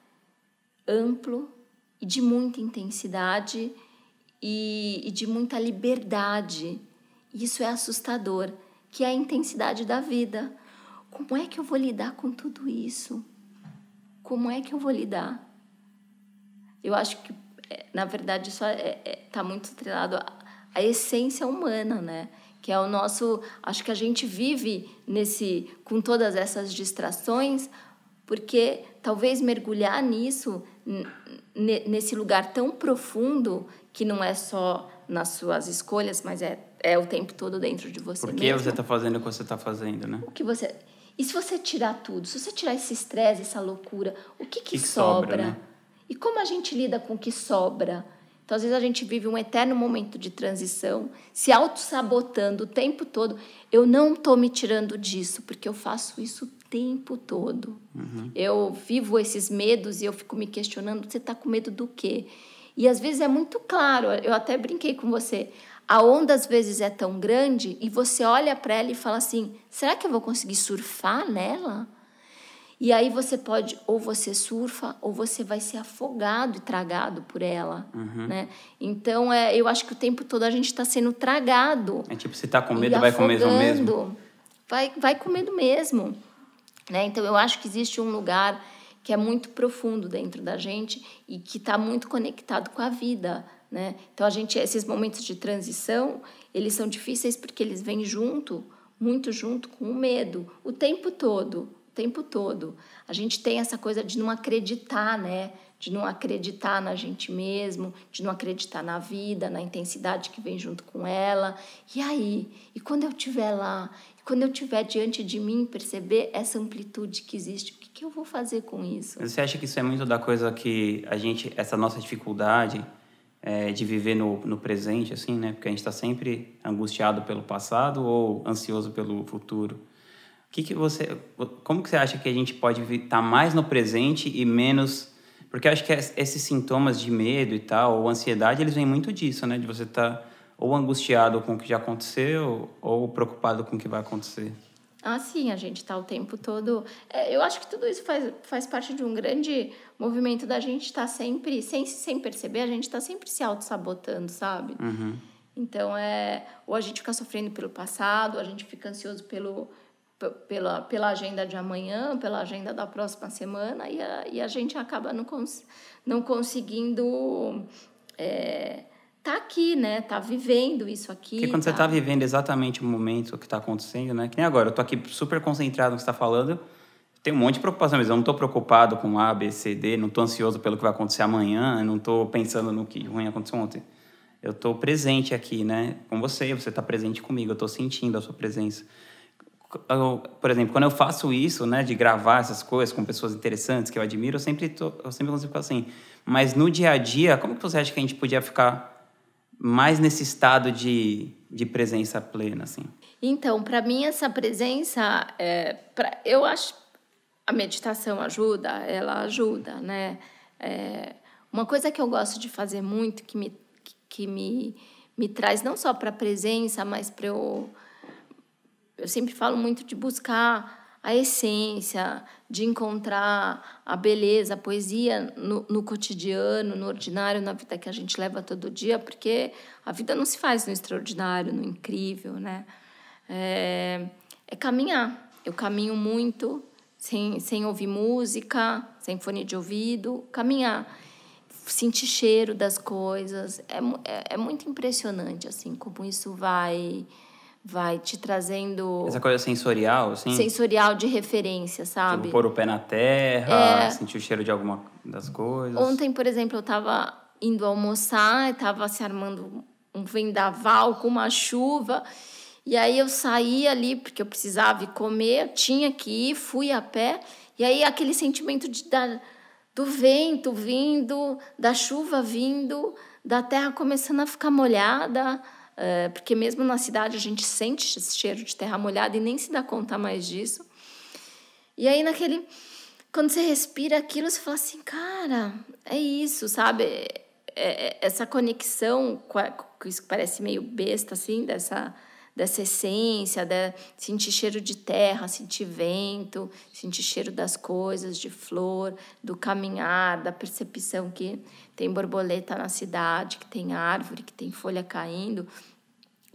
amplo e de muita intensidade e, e de muita liberdade. Isso é assustador, que é a intensidade da vida. Como é que eu vou lidar com tudo isso? Como é que eu vou lidar? Eu acho que, na verdade, isso está é, é, tá muito atrelado à, à essência humana, né? que é o nosso, acho que a gente vive nesse com todas essas distrações, porque talvez mergulhar nisso nesse lugar tão profundo que não é só nas suas escolhas, mas é é o tempo todo dentro de você Por que mesmo. você está fazendo o que você está fazendo, né? O que você e se você tirar tudo, se você tirar esse estresse, essa loucura, o que que, que sobra? sobra né? E como a gente lida com o que sobra? Então, às vezes, a gente vive um eterno momento de transição, se auto-sabotando o tempo todo. Eu não estou me tirando disso, porque eu faço isso o tempo todo. Uhum. Eu vivo esses medos e eu fico me questionando: você está com medo do quê? E às vezes é muito claro, eu até brinquei com você. A onda às vezes é tão grande e você olha para ela e fala assim: será que eu vou conseguir surfar nela? E aí você pode, ou você surfa, ou você vai ser afogado e tragado por ela, uhum. né? Então, é, eu acho que o tempo todo a gente está sendo tragado. É tipo, se tá com medo, vai com medo mesmo? Vai, vai com medo mesmo, né? Então, eu acho que existe um lugar que é muito profundo dentro da gente e que está muito conectado com a vida, né? Então, a gente, esses momentos de transição, eles são difíceis porque eles vêm junto, muito junto com o medo, o tempo todo, tempo todo. A gente tem essa coisa de não acreditar, né? De não acreditar na gente mesmo, de não acreditar na vida, na intensidade que vem junto com ela. E aí? E quando eu estiver lá? E quando eu estiver diante de mim, perceber essa amplitude que existe, o que, que eu vou fazer com isso? Você acha que isso é muito da coisa que a gente, essa nossa dificuldade é, de viver no, no presente, assim, né? Porque a gente está sempre angustiado pelo passado ou ansioso pelo futuro que, que você, como que você acha que a gente pode estar tá mais no presente e menos porque eu acho que esses sintomas de medo e tal, ou ansiedade, eles vêm muito disso, né? De você estar tá ou angustiado com o que já aconteceu ou preocupado com o que vai acontecer. Ah, sim, a gente está o tempo todo. É, eu acho que tudo isso faz, faz parte de um grande movimento da gente estar tá sempre, sem, sem perceber, a gente está sempre se auto-sabotando, sabe? Uhum. Então, é, ou a gente fica sofrendo pelo passado, ou a gente fica ansioso pelo, pela, pela agenda de amanhã, pela agenda da próxima semana, e a, e a gente acaba não, cons, não conseguindo é, tá aqui, né? Tá vivendo isso aqui. Porque quando tá... você tá vivendo exatamente o momento que está acontecendo, né? Que nem agora, eu tô aqui super concentrado no que está falando, tem um monte de preocupação, mas eu não estou preocupado com A, B, C, D, não estou ansioso pelo que vai acontecer amanhã, não estou pensando no que ruim aconteceu ontem. Eu estou presente aqui, né? Com você, você está presente comigo, eu estou sentindo a sua presença por exemplo, quando eu faço isso, né, de gravar essas coisas com pessoas interessantes que eu admiro, eu sempre tô, eu sempre consigo ficar assim. Mas no dia a dia, como que você acha que a gente podia ficar mais nesse estado de, de presença plena, assim? Então, para mim essa presença, é, pra, eu acho a meditação ajuda, ela ajuda, né? É, uma coisa que eu gosto de fazer muito, que me, que me, me traz não só para a presença, mas para eu eu sempre falo muito de buscar a essência, de encontrar a beleza, a poesia no, no, cotidiano, no ordinário, na vida que a gente leva todo dia, porque a vida não se faz no extraordinário, no incrível, né? É, é caminhar. Eu caminho muito, sem, sem ouvir música, sem fone de ouvido, caminhar. Sentir cheiro das coisas. É, é, é muito impressionante, assim, como isso vai vai te trazendo. Essa coisa sensorial, assim? Sensorial de referência, sabe? Tipo, pôr o pé na terra, é... sentir o cheiro de alguma das coisas. Ontem, por exemplo, eu estava indo almoçar, estava se armando um vendaval com uma chuva. E aí eu saí ali porque eu precisava ir comer, tinha que ir, fui a pé. E aí aquele sentimento de dar do vento vindo, da chuva vindo, da terra começando a ficar molhada, porque mesmo na cidade a gente sente esse cheiro de terra molhada e nem se dá conta mais disso. E aí naquele quando você respira aquilo, você fala assim, cara, é isso, sabe? É, é, essa conexão com isso que parece meio besta assim, dessa dessa essência, de sentir cheiro de terra, sentir vento, sentir cheiro das coisas, de flor, do caminhar, da percepção que tem borboleta na cidade, que tem árvore, que tem folha caindo.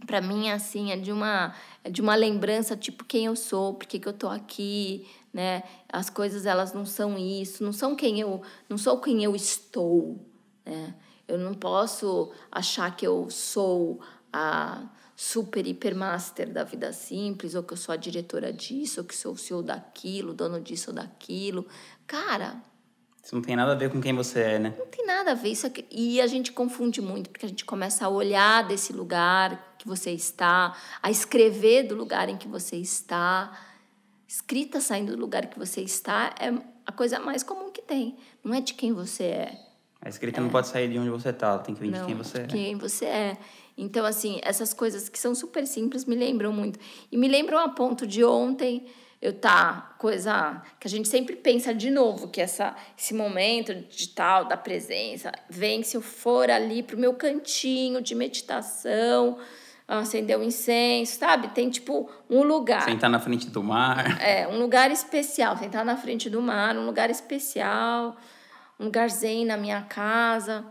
Para mim, assim, é de uma é de uma lembrança tipo quem eu sou, por que eu tô aqui, né? As coisas elas não são isso, não são quem eu, não sou quem eu estou, né? Eu não posso achar que eu sou a super hiper master da vida simples, ou que eu sou a diretora disso, ou que sou o CEO daquilo, dono disso ou daquilo. Cara. Isso não tem nada a ver com quem você é, né? Não tem nada a ver. Isso aqui, e a gente confunde muito, porque a gente começa a olhar desse lugar que você está, a escrever do lugar em que você está. Escrita saindo do lugar que você está é a coisa mais comum que tem. Não é de quem você é. A escrita é. não pode sair de onde você está, tem que vir não, de quem você é. quem você é. Então, assim, essas coisas que são super simples me lembram muito. E me lembram a ponto de ontem eu tá coisa que a gente sempre pensa de novo que essa esse momento de tal da presença vem se eu for ali pro meu cantinho de meditação acender um incenso sabe? Tem tipo um lugar. Sentar na frente do mar. É um lugar especial. Sentar na frente do mar um lugar especial um lugar zen na minha casa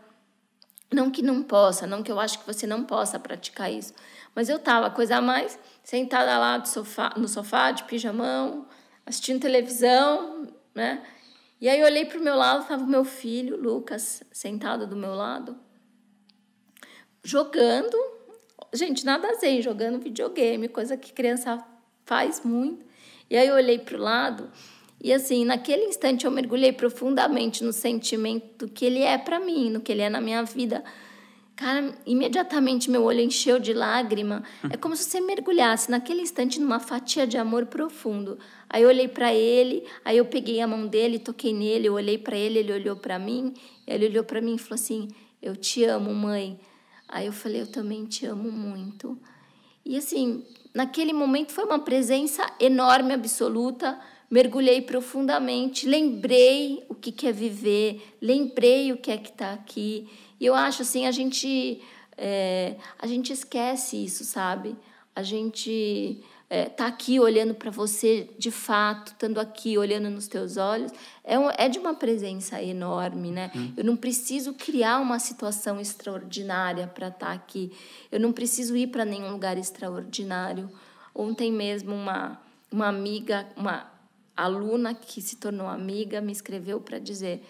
não que não possa, não que eu acho que você não possa praticar isso. Mas eu estava, coisa a mais, sentada lá sofá, no sofá, de pijamão, assistindo televisão, né? E aí eu olhei para o meu lado, estava o meu filho, Lucas, sentado do meu lado, jogando. Gente, nada zen, jogando videogame, coisa que criança faz muito. E aí eu olhei para o lado e assim, naquele instante eu mergulhei profundamente no sentimento que ele é para mim, no que ele é na minha vida. Cara, imediatamente meu olho encheu de lágrima. É como se você mergulhasse naquele instante numa fatia de amor profundo. Aí eu olhei para ele, aí eu peguei a mão dele, toquei nele, eu olhei para ele, ele olhou para mim, ele olhou para mim e falou assim: "Eu te amo, mãe". Aí eu falei: "Eu também te amo muito". E assim, naquele momento foi uma presença enorme, absoluta mergulhei profundamente, lembrei o que quer viver, lembrei o que é que está aqui. E eu acho assim, a gente, é, a gente esquece isso, sabe? A gente é, tá aqui olhando para você de fato, estando aqui olhando nos teus olhos, é, um, é de uma presença enorme, né? Hum. Eu não preciso criar uma situação extraordinária para estar tá aqui. Eu não preciso ir para nenhum lugar extraordinário. Ontem mesmo uma uma amiga, uma aluna que se tornou amiga me escreveu para dizer: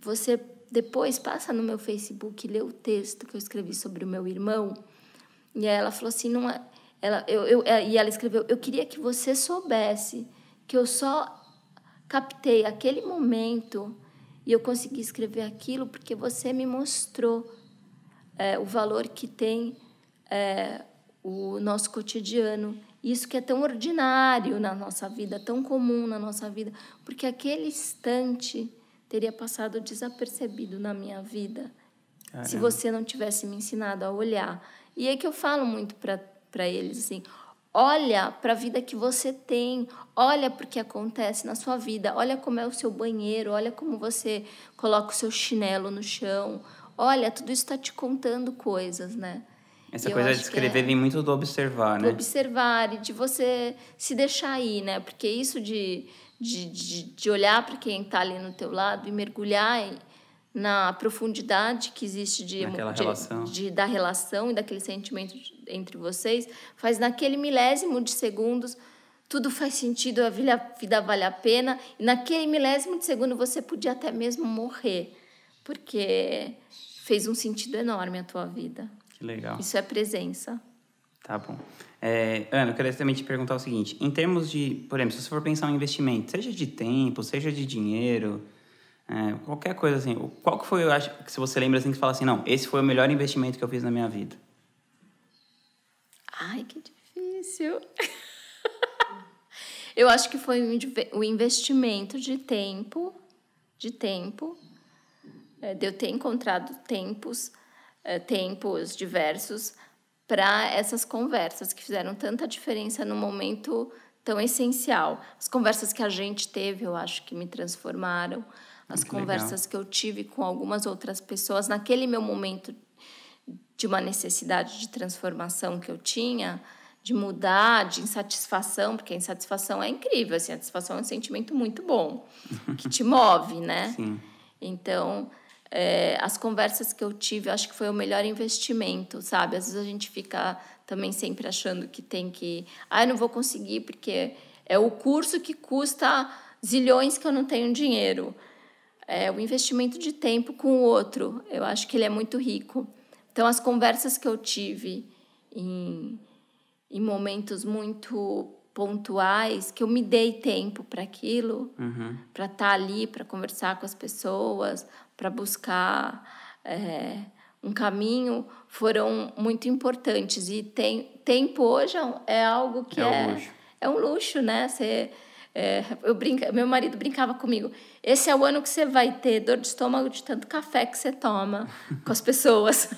Você depois passa no meu Facebook e lê o texto que eu escrevi sobre o meu irmão. E ela falou assim: não é, ela, eu, eu, é, e ela escreveu: Eu queria que você soubesse que eu só captei aquele momento e eu consegui escrever aquilo porque você me mostrou é, o valor que tem é, o nosso cotidiano isso que é tão ordinário na nossa vida, tão comum na nossa vida, porque aquele instante teria passado desapercebido na minha vida Caramba. se você não tivesse me ensinado a olhar. E é que eu falo muito para eles assim: olha para a vida que você tem, olha para o que acontece na sua vida, olha como é o seu banheiro, olha como você coloca o seu chinelo no chão, olha, tudo isso está te contando coisas, né? Essa coisa de escrever é vem muito do observar, do né? observar e de você se deixar ir, né? Porque isso de, de, de, de olhar para quem está ali no teu lado e mergulhar na profundidade que existe de, de, relação. de, da relação e daquele sentimento entre vocês, faz naquele milésimo de segundos tudo faz sentido, a vida, a vida vale a pena. E naquele milésimo de segundo você podia até mesmo morrer, porque fez um sentido enorme a tua vida. Que legal. Isso é presença. Tá bom. É, Ana, eu queria também te perguntar o seguinte: em termos de, por exemplo, se você for pensar um investimento, seja de tempo, seja de dinheiro, é, qualquer coisa assim, qual que foi, eu acho, que se você lembra assim, que você fala assim, não, esse foi o melhor investimento que eu fiz na minha vida? Ai, que difícil. eu acho que foi o investimento de tempo de tempo, é, de eu ter encontrado tempos, tempos diversos para essas conversas que fizeram tanta diferença no momento tão essencial. As conversas que a gente teve, eu acho que me transformaram. As Muito conversas legal. que eu tive com algumas outras pessoas naquele meu momento de uma necessidade de transformação que eu tinha, de mudar, de insatisfação, porque a insatisfação é incrível, assim, a satisfação é um sentimento muito bom, que te move, né? Sim. Então, é, as conversas que eu tive, eu acho que foi o melhor investimento, sabe? Às vezes a gente fica também sempre achando que tem que. Ah, eu não vou conseguir porque é o curso que custa zilhões que eu não tenho dinheiro. É o investimento de tempo com o outro. Eu acho que ele é muito rico. Então, as conversas que eu tive em, em momentos muito pontuais, que eu me dei tempo para aquilo, uhum. para estar tá ali, para conversar com as pessoas, para buscar é, um caminho, foram muito importantes. E tem, tempo hoje é algo que é, é, um, luxo. é um luxo, né? Você, é, eu brinca, meu marido brincava comigo. Esse é o ano que você vai ter dor de estômago de tanto café que você toma com as pessoas.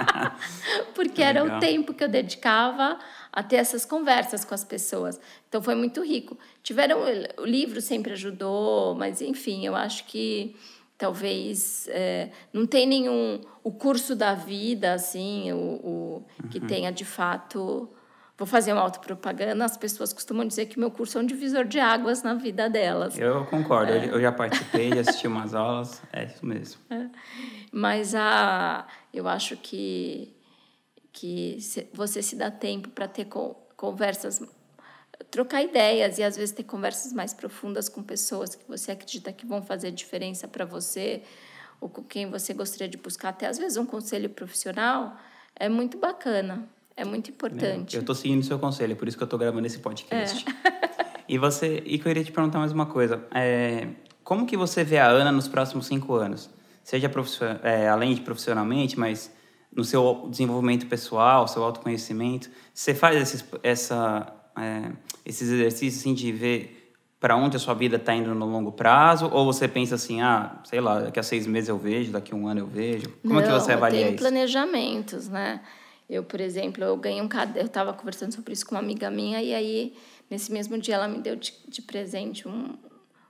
Porque era o tempo que eu dedicava a ter essas conversas com as pessoas. Então foi muito rico. Tiveram o livro sempre ajudou, mas enfim, eu acho que talvez é, não tem nenhum o curso da vida assim o, o que uhum. tenha de fato vou fazer uma autopropaganda as pessoas costumam dizer que meu curso é um divisor de águas na vida delas eu concordo é. eu já participei assisti umas aulas é isso mesmo é. mas a eu acho que que você se dá tempo para ter conversas, trocar ideias e às vezes ter conversas mais profundas com pessoas que você acredita que vão fazer diferença para você ou com quem você gostaria de buscar até às vezes um conselho profissional é muito bacana, é muito importante. Eu estou seguindo o seu conselho, por isso que eu estou gravando esse podcast. É. e você, e eu iria te perguntar mais uma coisa, é, como que você vê a Ana nos próximos cinco anos? Seja é, além de profissionalmente, mas no seu desenvolvimento pessoal, seu autoconhecimento? Você faz esses, essa, é, esses exercícios assim, de ver para onde a sua vida está indo no longo prazo? Ou você pensa assim, ah, sei lá, daqui a seis meses eu vejo, daqui a um ano eu vejo? Como Não, é que você avalia eu tenho isso? planejamentos, né? Eu, por exemplo, eu ganhei um caderno, eu estava conversando sobre isso com uma amiga minha e aí nesse mesmo dia ela me deu de, de presente um,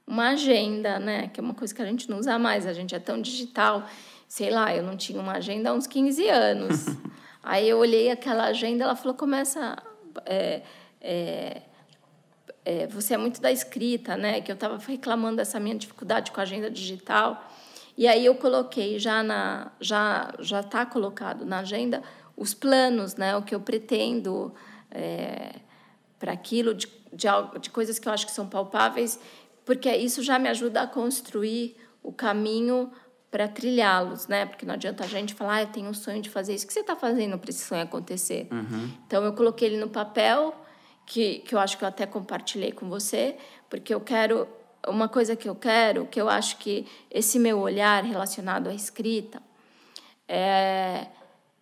uma agenda, né? Que é uma coisa que a gente não usa mais, a gente é tão digital sei lá, eu não tinha uma agenda há uns 15 anos. Aí eu olhei aquela agenda, ela falou, começa... É, é, é, você é muito da escrita, né? Que eu estava reclamando dessa minha dificuldade com a agenda digital. E aí eu coloquei já na já já está colocado na agenda os planos, né? O que eu pretendo é, para aquilo de, de, de coisas que eu acho que são palpáveis, porque isso já me ajuda a construir o caminho para trilhá-los, né? Porque não adianta a gente falar, ah, eu tenho um sonho de fazer isso. O que você está fazendo para esse sonho acontecer? Uhum. Então, eu coloquei ele no papel, que, que eu acho que eu até compartilhei com você, porque eu quero... Uma coisa que eu quero, que eu acho que esse meu olhar relacionado à escrita, é,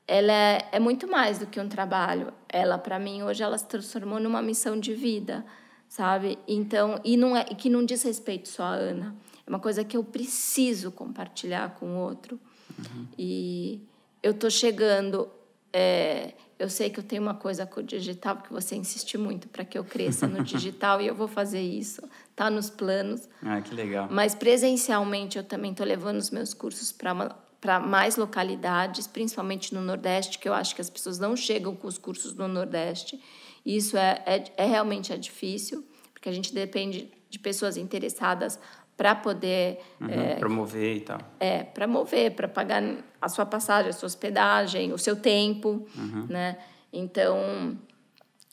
ela é, é muito mais do que um trabalho. Ela, para mim, hoje, ela se transformou numa missão de vida, sabe? Então, e não é que não diz respeito só à Ana é uma coisa que eu preciso compartilhar com o outro. Uhum. E eu estou chegando. É, eu sei que eu tenho uma coisa com o digital, porque você insiste muito para que eu cresça no digital e eu vou fazer isso. Está nos planos. Ah, que legal. Mas presencialmente eu também estou levando os meus cursos para mais localidades, principalmente no Nordeste, que eu acho que as pessoas não chegam com os cursos no Nordeste. E isso é, é, é realmente é difícil, porque a gente depende de pessoas interessadas para poder uhum, é, promover e tal. É, para mover, para pagar a sua passagem, a sua hospedagem, o seu tempo, uhum. né? Então,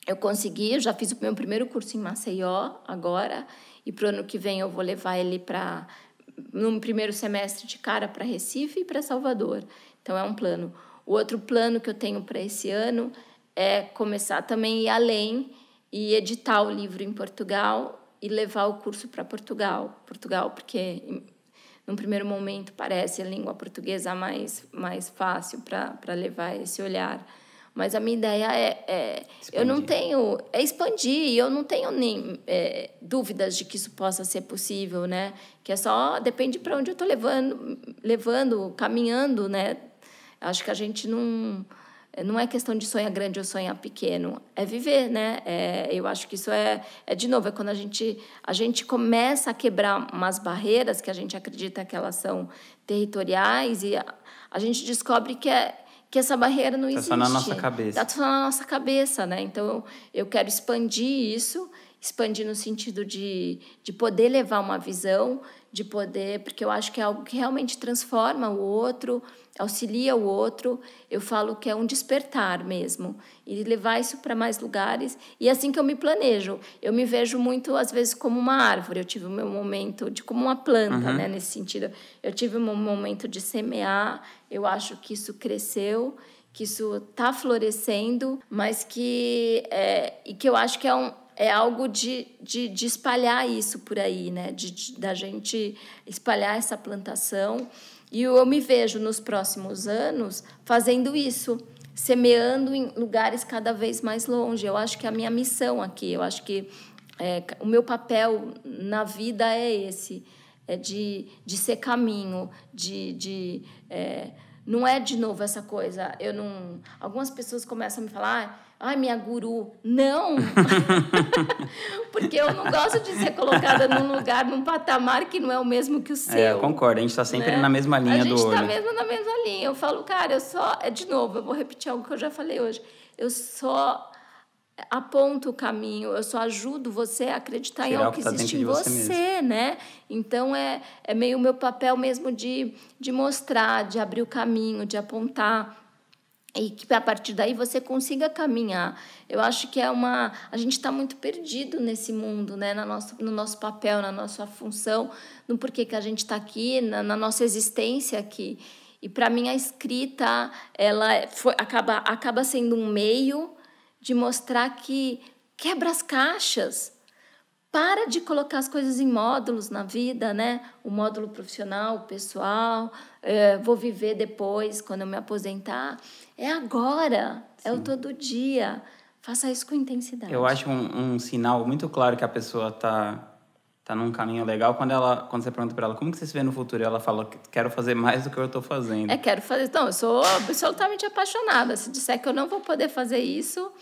eu consegui, eu já fiz o meu primeiro curso em Maceió agora, e para o ano que vem eu vou levar ele para no primeiro semestre de cara para Recife e para Salvador. Então é um plano. O outro plano que eu tenho para esse ano é começar também a ir além e editar o livro em Portugal e levar o curso para Portugal. Portugal, porque num primeiro momento parece a língua portuguesa mais mais fácil para levar esse olhar, Mas a minha ideia é, é eu não tenho é expandir e eu não tenho nem é, dúvidas de que isso possa ser possível, né? Que é só depende para onde eu estou levando, levando, caminhando, né? Acho que a gente não não é questão de sonhar grande ou sonhar pequeno, é viver, né? É, eu acho que isso é, é de novo, é quando a gente, a gente começa a quebrar umas barreiras que a gente acredita que elas são territoriais e a, a gente descobre que é que essa barreira não existe. Está só na nossa cabeça. Está só na nossa cabeça, né? Então, eu quero expandir isso, expandir no sentido de, de poder levar uma visão, de poder, porque eu acho que é algo que realmente transforma o outro, auxilia o outro. Eu falo que é um despertar mesmo e levar isso para mais lugares. E é assim que eu me planejo, eu me vejo muito às vezes como uma árvore. Eu tive o meu momento de como uma planta, uhum. né? Nesse sentido, eu tive um momento de semear. Eu acho que isso cresceu que isso está florescendo, mas que é, e que eu acho que é um, é algo de, de, de espalhar isso por aí, né? De, de, da gente espalhar essa plantação. E eu me vejo nos próximos anos fazendo isso, semeando em lugares cada vez mais longe. Eu acho que é a minha missão aqui, eu acho que é, o meu papel na vida é esse, é de, de ser caminho, de, de é, não é de novo essa coisa. Eu não. Algumas pessoas começam a me falar ai, minha guru. Não! Porque eu não gosto de ser colocada num lugar, num patamar que não é o mesmo que o seu. É, eu concordo. A gente está sempre né? na mesma linha do olho. A gente está mesmo na mesma linha. Eu falo, cara, eu só... É, de novo, eu vou repetir algo que eu já falei hoje. Eu só aponto o caminho, eu só ajudo você a acreditar Tirar em algo que, que tá existe em você, você né? Então é, é meio o meu papel mesmo de, de mostrar, de abrir o caminho, de apontar e que a partir daí você consiga caminhar. Eu acho que é uma a gente está muito perdido nesse mundo, né, na nossa, no nosso papel, na nossa função, no porquê que a gente está aqui, na, na, nossa existência aqui. E para mim a escrita ela foi, acaba acaba sendo um meio de mostrar que quebra as caixas. Para de colocar as coisas em módulos na vida, né? O módulo profissional, o pessoal, é, vou viver depois, quando eu me aposentar. É agora, Sim. é o todo dia. Faça isso com intensidade. Eu acho um, um sinal muito claro que a pessoa está tá num caminho legal quando ela quando você pergunta para ela como que você se vê no futuro ela fala quero fazer mais do que eu estou fazendo é quero fazer então eu sou absolutamente apaixonada se disser que eu não vou poder fazer isso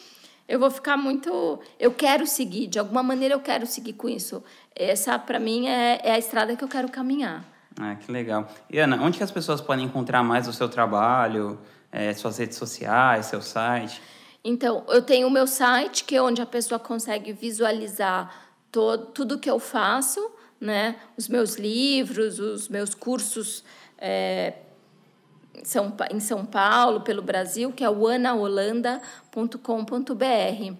eu vou ficar muito eu quero seguir de alguma maneira eu quero seguir com isso essa para mim é, é a estrada que eu quero caminhar ah que legal e Ana onde que as pessoas podem encontrar mais o seu trabalho é, suas redes sociais, seu site? Então, eu tenho o meu site, que é onde a pessoa consegue visualizar todo, tudo que eu faço, né? Os meus livros, os meus cursos é, são, em São Paulo, pelo Brasil, que é o anaholanda.com.br.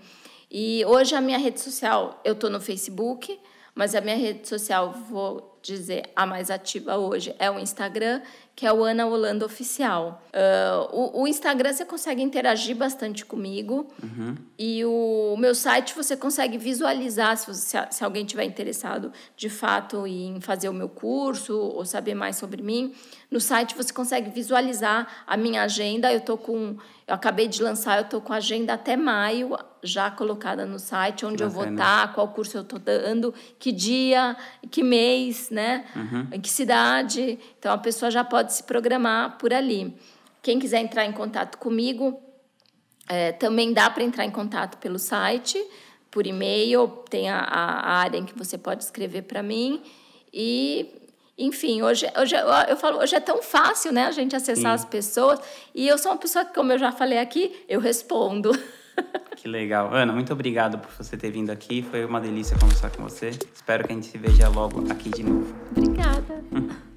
E hoje a minha rede social, eu estou no Facebook, mas a minha rede social, vou dizer, a mais ativa hoje é o Instagram, que é o Ana Holanda Oficial. Uh, o, o, Instagram você consegue interagir bastante comigo. Uhum. E o meu site você consegue visualizar, se, você, se alguém tiver interessado de fato em fazer o meu curso ou saber mais sobre mim. No site você consegue visualizar a minha agenda. Eu tô com. Eu acabei de lançar, eu tô com a agenda até maio já colocada no site, onde eu vou estar, tá, qual curso eu estou dando, que dia, que mês, né? Uhum. Em que cidade. Então a pessoa já pode se programar por ali. Quem quiser entrar em contato comigo, é, também dá para entrar em contato pelo site, por e-mail, tem a, a área em que você pode escrever para mim. E enfim, hoje, hoje eu falo, hoje é tão fácil, né, a gente acessar Sim. as pessoas. E eu sou uma pessoa que, como eu já falei aqui, eu respondo. Que legal. Ana, muito obrigado por você ter vindo aqui. Foi uma delícia conversar com você. Espero que a gente se veja logo aqui de novo. Obrigada.